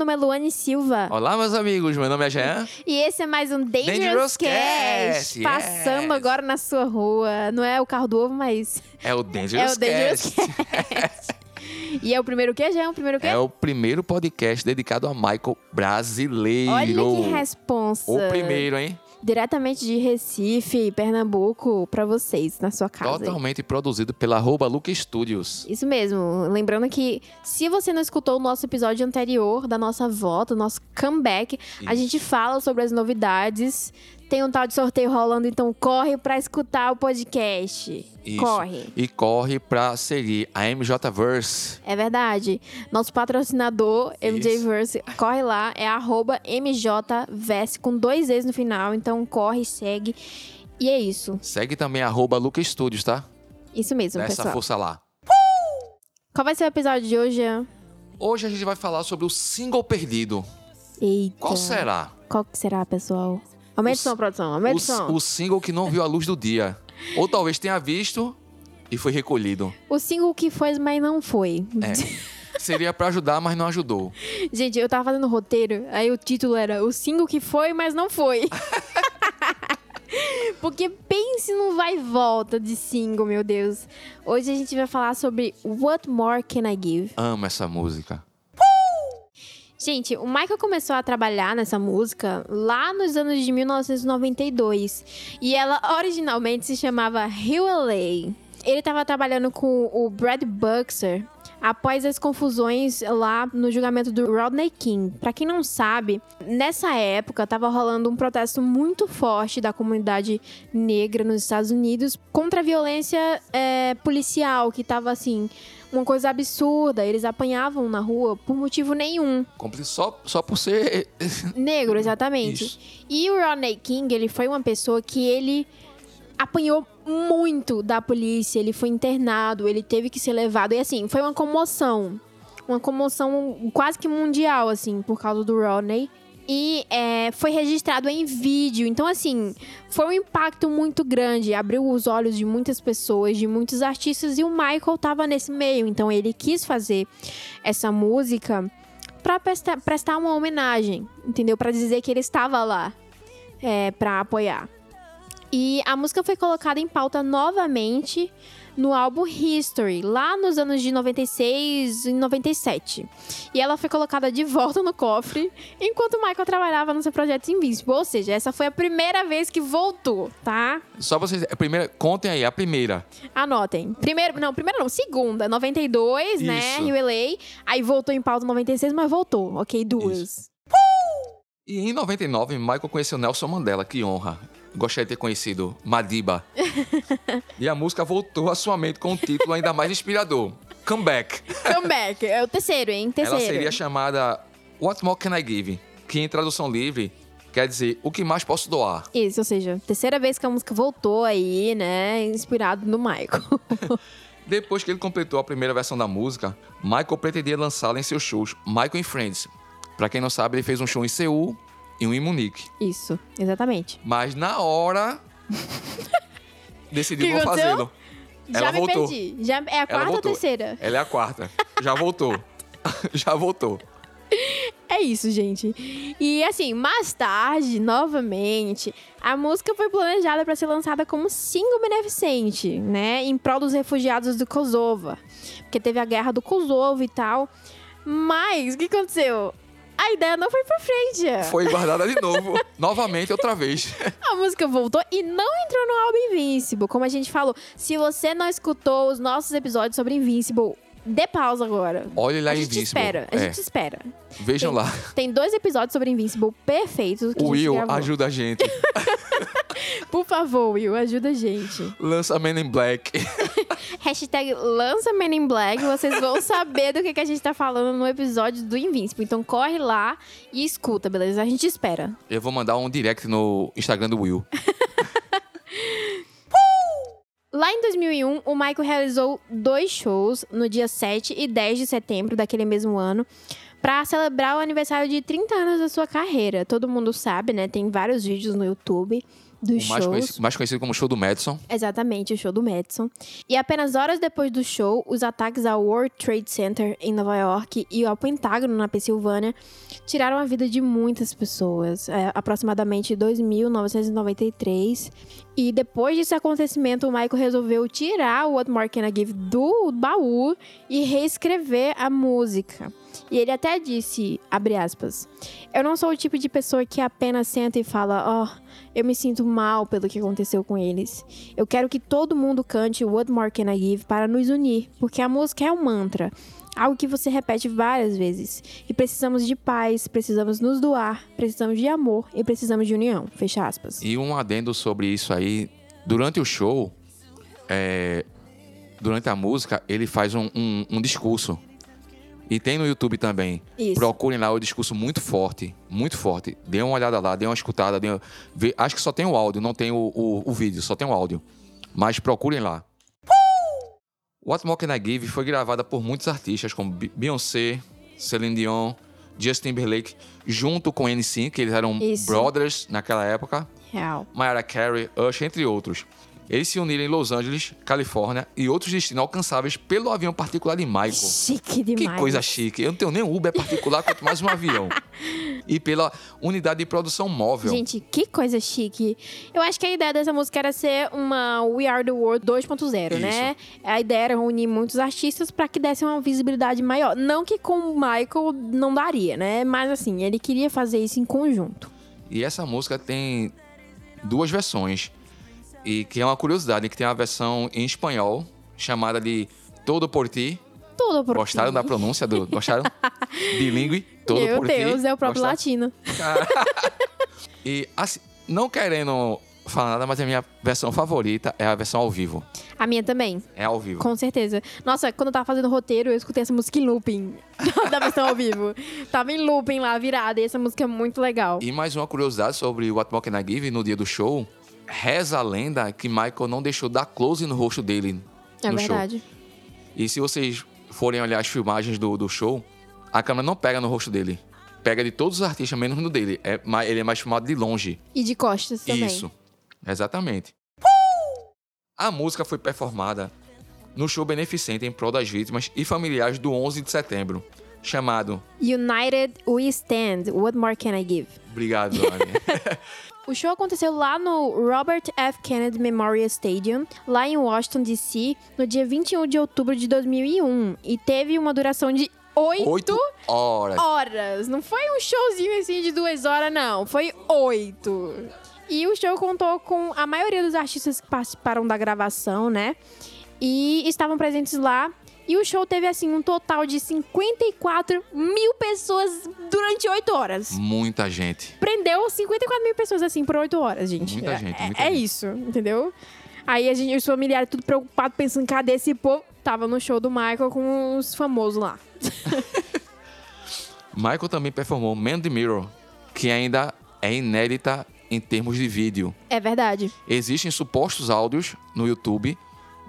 Nome é Luane Silva. Olá, meus amigos, meu nome é Jean. E esse é mais um Dangerous, Dangerous Cast. Cast, Passando yes. agora na sua rua. Não é o carro do ovo, mas É o Dangerous, é o Dangerous Cast. Cast. e é o primeiro o quê, Jean? O primeiro quê? É o primeiro podcast dedicado a Michael brasileiro. Olha que responsa. O primeiro, hein? Diretamente de Recife, Pernambuco, pra vocês, na sua casa. Totalmente produzido pela arroba Luca Studios. Isso mesmo. Lembrando que se você não escutou o nosso episódio anterior da nossa volta, o nosso comeback, a Isso. gente fala sobre as novidades. Tem um tal de sorteio rolando, então corre pra escutar o podcast. Isso. Corre. E corre pra seguir a MJVerse. É verdade. Nosso patrocinador, Isso. MJverse, corre lá, é arroba MJVerse com dois E's no final. Então corre, segue. E é isso. Segue também arroba Luca Studios, tá? Isso mesmo, Dá essa pessoal. força lá. Qual vai ser o episódio de hoje? Jean? Hoje a gente vai falar sobre o single perdido. Eita. Qual será? Qual que será, pessoal? Aumenta o som, produção. Aumenta o O, som. o single que não viu a luz do dia. Ou talvez tenha visto e foi recolhido. O single que foi, mas não foi. É. Seria pra ajudar, mas não ajudou. Gente, eu tava fazendo roteiro, aí o título era O single que foi, mas não foi. Porque pense no vai e volta de single, meu Deus. Hoje a gente vai falar sobre What More Can I Give? Amo essa música. Gente, o Michael começou a trabalhar nessa música lá nos anos de 1992. E ela originalmente se chamava Rio LA. Ele estava trabalhando com o Brad Buxer após as confusões lá no julgamento do Rodney King. Pra quem não sabe, nessa época estava rolando um protesto muito forte da comunidade negra nos Estados Unidos contra a violência é, policial, que tava assim, uma coisa absurda. Eles apanhavam na rua por motivo nenhum. Só, só por ser. Negro, exatamente. Isso. E o Rodney King, ele foi uma pessoa que ele apanhou muito da polícia, ele foi internado, ele teve que ser levado. E assim, foi uma comoção. Uma comoção quase que mundial, assim, por causa do Rodney. E é, foi registrado em vídeo. Então, assim, foi um impacto muito grande. Abriu os olhos de muitas pessoas, de muitos artistas. E o Michael tava nesse meio. Então, ele quis fazer essa música pra prestar, prestar uma homenagem, entendeu? Pra dizer que ele estava lá é, para apoiar. E a música foi colocada em pauta novamente no álbum History, lá nos anos de 96 e 97. E ela foi colocada de volta no cofre enquanto o Michael trabalhava no seu projeto Invincible. Ou seja, essa foi a primeira vez que voltou, tá? Só vocês. A primeira, contem aí, a primeira. Anotem. Primeiro, não, primeira não, segunda, 92, né? Isso. Rio LA. Aí voltou em pauta 96, mas voltou, ok? Duas. E em 99, Michael conheceu Nelson Mandela, que honra. Gostaria de ter conhecido Madiba. e a música voltou à sua mente com um título ainda mais inspirador: Comeback. Comeback. É o terceiro, hein? Terceiro. Ela seria chamada What More Can I Give? Que em tradução livre quer dizer O que mais posso doar? Isso, ou seja, terceira vez que a música voltou aí, né? Inspirado no Michael. Depois que ele completou a primeira versão da música, Michael pretendia lançá-la em seus shows Michael and Friends. Pra quem não sabe, ele fez um show em Seul e um em Munique. Isso, exatamente. Mas na hora decidiu Que não fazê-lo. Já Ela me voltou. perdi. Já é a quarta ou terceira? Ela é a quarta. Já voltou. Já voltou. É isso, gente. E assim, mais tarde, novamente, a música foi planejada para ser lançada como single beneficente, né? Em prol dos refugiados do Kosovo. Porque teve a guerra do Kosovo e tal. Mas, o que aconteceu? A ideia não foi pra frente. Foi guardada de novo. Novamente, outra vez. A música voltou e não entrou no álbum Invincible. Como a gente falou, se você não escutou os nossos episódios sobre Invincible, dê pausa agora. Olhe lá a gente Invincible. espera, a É, gente espera. Vejam Tem- lá. Tem dois episódios sobre Invincible perfeitos que O Will gravou. ajuda a gente. Por favor, Will, ajuda a gente. Lança Men in Black. Hashtag lança Men in Black, vocês vão saber do que, que a gente tá falando no episódio do Invincible. Então corre lá e escuta, beleza? A gente espera. Eu vou mandar um direct no Instagram do Will. Lá em 2001, o Michael realizou dois shows no dia 7 e 10 de setembro daquele mesmo ano para celebrar o aniversário de 30 anos da sua carreira. Todo mundo sabe, né? Tem vários vídeos no YouTube. Dos mais, shows. conhecido, mais conhecido como show do Madison. Exatamente, o show do Madison. E apenas horas depois do show, os ataques ao World Trade Center em Nova York e ao Pentágono na Pensilvânia tiraram a vida de muitas pessoas, é, aproximadamente 2.993. E depois desse acontecimento, o Michael resolveu tirar o What More Can I Give do baú e reescrever a música. E ele até disse, abre aspas, eu não sou o tipo de pessoa que apenas senta e fala, ó, oh, eu me sinto mal pelo que aconteceu com eles. Eu quero que todo mundo cante What More Can I Give para nos unir, porque a música é um mantra, algo que você repete várias vezes. E precisamos de paz, precisamos nos doar, precisamos de amor e precisamos de união. Fecha aspas. E um adendo sobre isso aí, durante o show, é, durante a música, ele faz um, um, um discurso e tem no YouTube também. Isso. Procurem lá o discurso muito forte, muito forte. Dê uma olhada lá, dê uma escutada. Dê uma... Acho que só tem o áudio, não tem o, o, o vídeo, só tem o áudio. Mas procurem lá. What More Can I Give foi gravada por muitos artistas, como Beyoncé, Celine Dion, Justin Timberlake, junto com NSYNC, que eles eram Isso. brothers naquela época. Real. Mariah Carey, Usher, entre outros. Eles se uniram em Los Angeles, Califórnia e outros destinos alcançáveis pelo avião particular de Michael. Chique demais. Que coisa chique. Eu não tenho nem Uber particular, quanto mais um avião. E pela unidade de produção móvel. Gente, que coisa chique. Eu acho que a ideia dessa música era ser uma We Are the World 2.0, né? A ideia era unir muitos artistas para que desse uma visibilidade maior. Não que com o Michael não daria, né? Mas assim, ele queria fazer isso em conjunto. E essa música tem duas versões. E que é uma curiosidade, que tem uma versão em espanhol, chamada de Todo por Ti. Todo por Gostaram da pronúncia? Do, gostaram? Bilingue, Todo Meu por Ti. Deus, é o próprio Gostaram? latino. E assim, não querendo falar nada, mas a minha versão favorita é a versão ao vivo. A minha também, É ao vivo. com certeza. Nossa, quando eu tava fazendo roteiro, eu escutei essa música em looping da versão ao vivo. Tava em looping lá, virada, e essa música é muito legal. E mais uma curiosidade sobre o What More Can I Give no dia do show. Reza a lenda que Michael não deixou dar close no rosto dele É no verdade. show. E se vocês forem olhar as filmagens do, do show, a câmera não pega no rosto dele. Pega de todos os artistas, menos no dele. É, ele é mais filmado de longe. E de costas também. Isso. Exatamente. A música foi performada no show beneficente em prol das vítimas e familiares do 11 de setembro, chamado United We Stand, What More Can I Give? Obrigado. O show aconteceu lá no Robert F. Kennedy Memorial Stadium, lá em Washington, D.C., no dia 21 de outubro de 2001. E teve uma duração de oito Oito horas. horas. Não foi um showzinho assim de duas horas, não. Foi oito. E o show contou com a maioria dos artistas que participaram da gravação, né? E estavam presentes lá. E o show teve, assim, um total de 54 mil pessoas durante oito horas. Muita gente. Prendeu 54 mil pessoas, assim, por oito horas, gente. Muita É- gente, É, muita é gente. isso, entendeu? Aí a gente, os familiares tudo preocupados, pensando, cadê esse povo? Tava no show do Michael com os famosos lá. Michael também performou Man the Mirror, que ainda é inédita em termos de vídeo. É verdade. Existem supostos áudios no YouTube,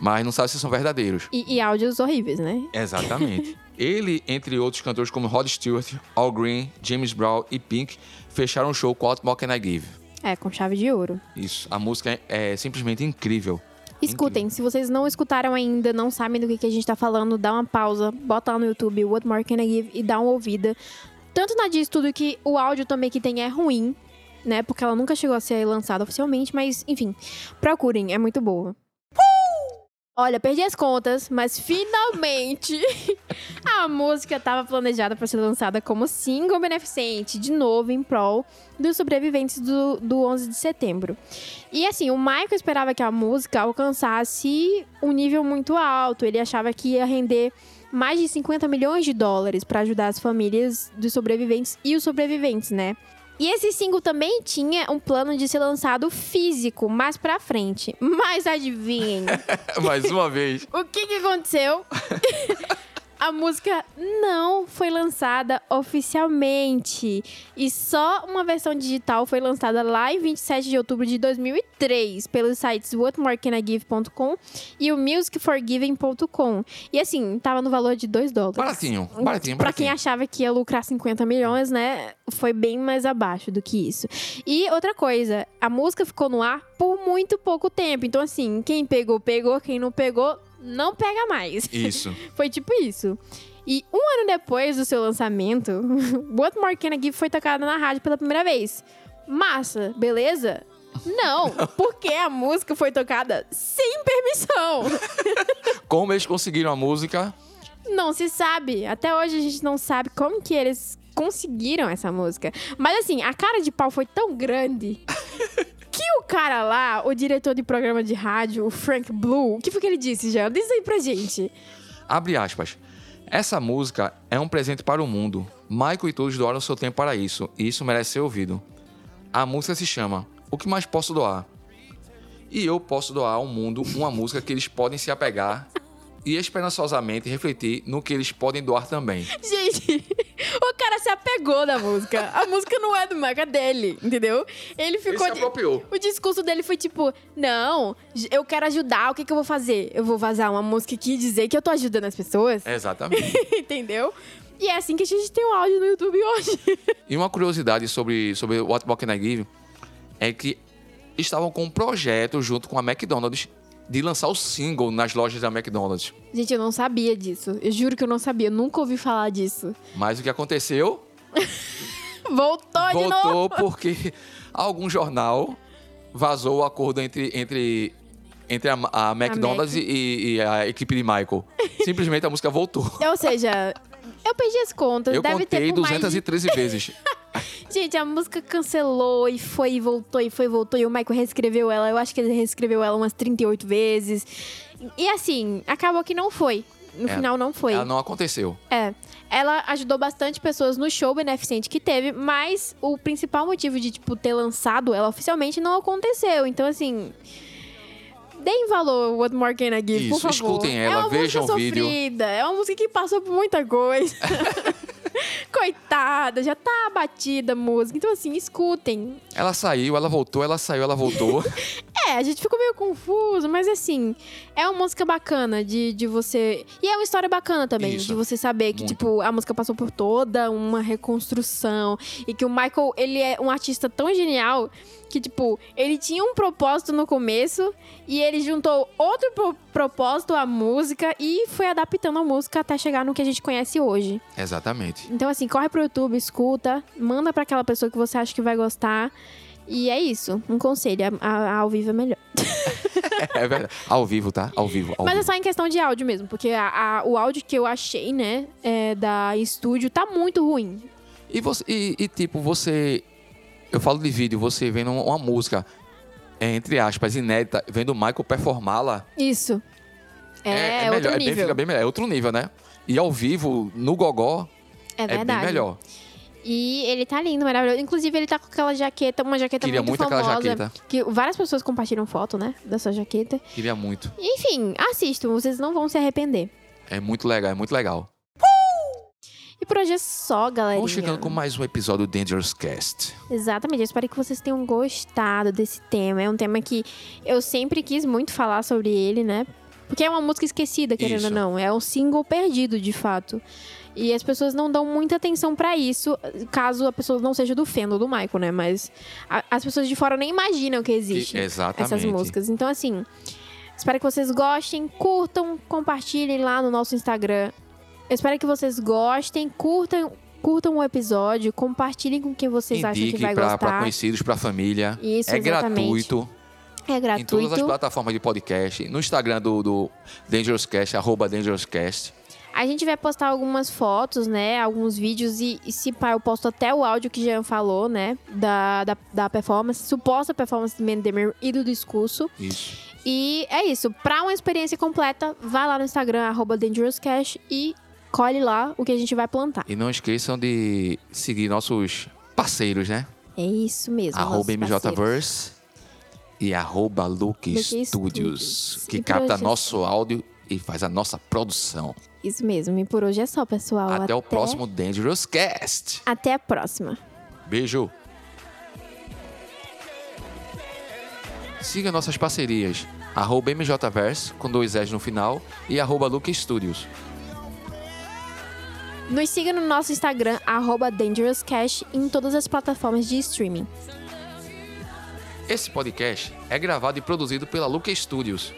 mas não sabe se são verdadeiros. E, e áudios horríveis, né? Exatamente. Ele, entre outros cantores como Rod Stewart, Al Green, James Brown e Pink, fecharam o show com What More Can I Give. É, com chave de ouro. Isso, a música é, é simplesmente incrível. Escutem, se vocês não escutaram ainda, não sabem do que, que a gente tá falando, dá uma pausa, bota lá no YouTube What More Can I Give e dá uma ouvida. Tanto na diz tudo que o áudio também que tem é ruim, né? Porque ela nunca chegou a ser lançada oficialmente, mas enfim, procurem, é muito boa. Olha, perdi as contas, mas finalmente a música estava planejada para ser lançada como single beneficente, de novo em prol dos sobreviventes do, do 11 de setembro. E assim, o Michael esperava que a música alcançasse um nível muito alto. Ele achava que ia render mais de 50 milhões de dólares para ajudar as famílias dos sobreviventes e os sobreviventes, né? E esse single também tinha um plano de ser lançado físico mais pra frente. Mas adivinhem, Mais uma vez. o que, que aconteceu? a música não foi lançada oficialmente. E só uma versão digital foi lançada lá em 27 de outubro de 2003 pelos sites whatmorecanagive.com e o musicforgiving.com. E assim, tava no valor de 2 dólares. Baratinho, baratinho, Pra quem baratinho. achava que ia lucrar 50 milhões, né? Foi bem mais abaixo do que isso. E outra coisa, a música ficou no ar por muito pouco tempo. Então, assim, quem pegou, pegou. Quem não pegou, não pega mais. Isso. Foi tipo isso. E um ano depois do seu lançamento, What More Can I Give foi tocada na rádio pela primeira vez. Massa, beleza? Não, porque a música foi tocada sem permissão. Como eles conseguiram a música? Não se sabe. Até hoje a gente não sabe como que eles conseguiram essa música. Mas assim, a cara de pau foi tão grande o cara lá, o diretor de programa de rádio, o Frank Blue, o que foi que ele disse, já? Diz aí pra gente. Abre aspas. Essa música é um presente para o mundo. Michael e todos doaram seu tempo para isso, e isso merece ser ouvido. A música se chama O que mais posso doar? E eu posso doar ao mundo uma música que eles podem se apegar e esperançosamente refletir no que eles podem doar também. Gente, o cara se apegou da música. A música não é do Michael, é dele, entendeu? Ele Ele ficou. se apropriou. O discurso dele foi tipo: Não, eu quero ajudar, o que, que eu vou fazer? Eu vou vazar uma música aqui e dizer que eu tô ajudando as pessoas. Exatamente. Entendeu? E é assim que a gente tem o áudio no YouTube hoje. E uma curiosidade sobre, sobre What More Can I Give é que estavam com um projeto junto com a McDonald's de lançar o single nas lojas da McDonald's. Gente, eu não sabia disso. Eu juro que eu não sabia. Eu nunca ouvi falar disso. Mas o que aconteceu? Voltou, de novo. Voltou porque algum jornal vazou o acordo entre, entre, entre a, a McDonald's Mac. e, e a equipe de Michael. Simplesmente a música voltou. Ou seja, eu perdi as contas. Eu Deve contei ter por mais de 213 vezes. Gente, a música cancelou e foi e voltou e foi e voltou. E o Michael reescreveu ela. Eu acho que ele reescreveu ela umas 38 vezes. E assim, acabou que não foi. No É, final não foi. Ela não aconteceu. É. Ela ajudou bastante pessoas no show beneficente que teve, mas o principal motivo de, tipo, ter lançado ela oficialmente não aconteceu. Então, assim. Deem valor What More Can I Give, por Isso, favor. escutem é ela, uma vejam música o vídeo. sofrida, É uma música que passou por muita coisa. Coitada, já tá abatida a música. Então, assim, escutem. Ela saiu, ela voltou, ela saiu, ela voltou. É, a gente ficou meio confuso, mas assim, é uma música bacana de, de você. E é uma história bacana também, Isso. de você saber que, Muito. tipo, a música passou por toda uma reconstrução. E que o Michael, ele é um artista tão genial que, tipo, ele tinha um propósito no começo e ele juntou outro pro- propósito à música e foi adaptando a música até chegar no que a gente conhece hoje. Exatamente. Então, assim, corre pro YouTube, escuta, manda pra aquela pessoa que você acha que vai gostar. E é isso, um conselho, a, a- a ao vivo é melhor. É verdade. Ao vivo, tá? Ao vivo. Ao Mas é vivo. só em questão de áudio mesmo, porque a- o áudio que eu achei, né, é, da estúdio tá muito ruim. E, você, e, e, tipo, você. Eu falo de vídeo, você vendo uma música, é, entre aspas, inédita, vendo o Michael performá-la. Isso. É, outro melhor, é bem, fica bem melhor. É outro nível, né? E ao vivo, no gogó, é é, bem melhor. E ele tá lindo, maravilhoso. Inclusive, ele tá com aquela jaqueta, uma jaqueta Queria muito muito aquela famosa. jaqueta. Que várias pessoas compartilham foto, né, dessa jaqueta. Queria muito. Enfim, assistam, vocês não vão se arrepender. É muito legal, é muito legal. E por hoje é só, galerinha. Vamos chegando com mais um episódio do Dangerous Cast. Exatamente, eu espero que vocês tenham gostado desse tema. É um tema que eu sempre quis muito falar sobre ele, né? Porque é uma música esquecida, querendo Isso. ou não. É um single perdido, de fato. E as pessoas não dão muita atenção pra isso, caso a pessoa não seja do fandom do Michael, né? Mas a- as pessoas de fora nem imaginam que existe E- exatamente. essas músicas. Então, assim, espero que vocês gostem, curtam, compartilhem lá no nosso Instagram. Eu espero que vocês gostem, curtam, curtam o episódio, compartilhem com quem vocês acham que vai pra, gostar. pra conhecidos, pra família. Isso, é exatamente. gratuito. É Em todas as gratuito. plataformas de podcast. No Instagram do, do Dangerous Cast, arroba Dangerous Cast. A gente vai postar algumas fotos, né? Alguns vídeos e, e se pá, eu posto até o áudio que Jean falou, né? Da, da, da performance, suposta performance do Mendemir e do discurso. Isso. E é isso. Pra uma experiência completa, vai lá no Instagram, arroba DangerousCash e colhe lá o que a gente vai plantar. E não esqueçam de seguir nossos parceiros, né? É isso mesmo. Arroba. MJVerse e arroba Luke Luke Studios, que capta hoje- nosso áudio e faz a nossa produção. Isso mesmo. E por hoje é só, pessoal. Até, o próximo Dangerous Cast. Até a próxima. Beijo. Siga nossas parcerias. Arroba MJVerse, com dois S no final, e arroba Luke Studios. Nos siga no nosso Instagram, DangerousCash, em todas as plataformas de streaming. Esse podcast é gravado e produzido pela Luke Studios.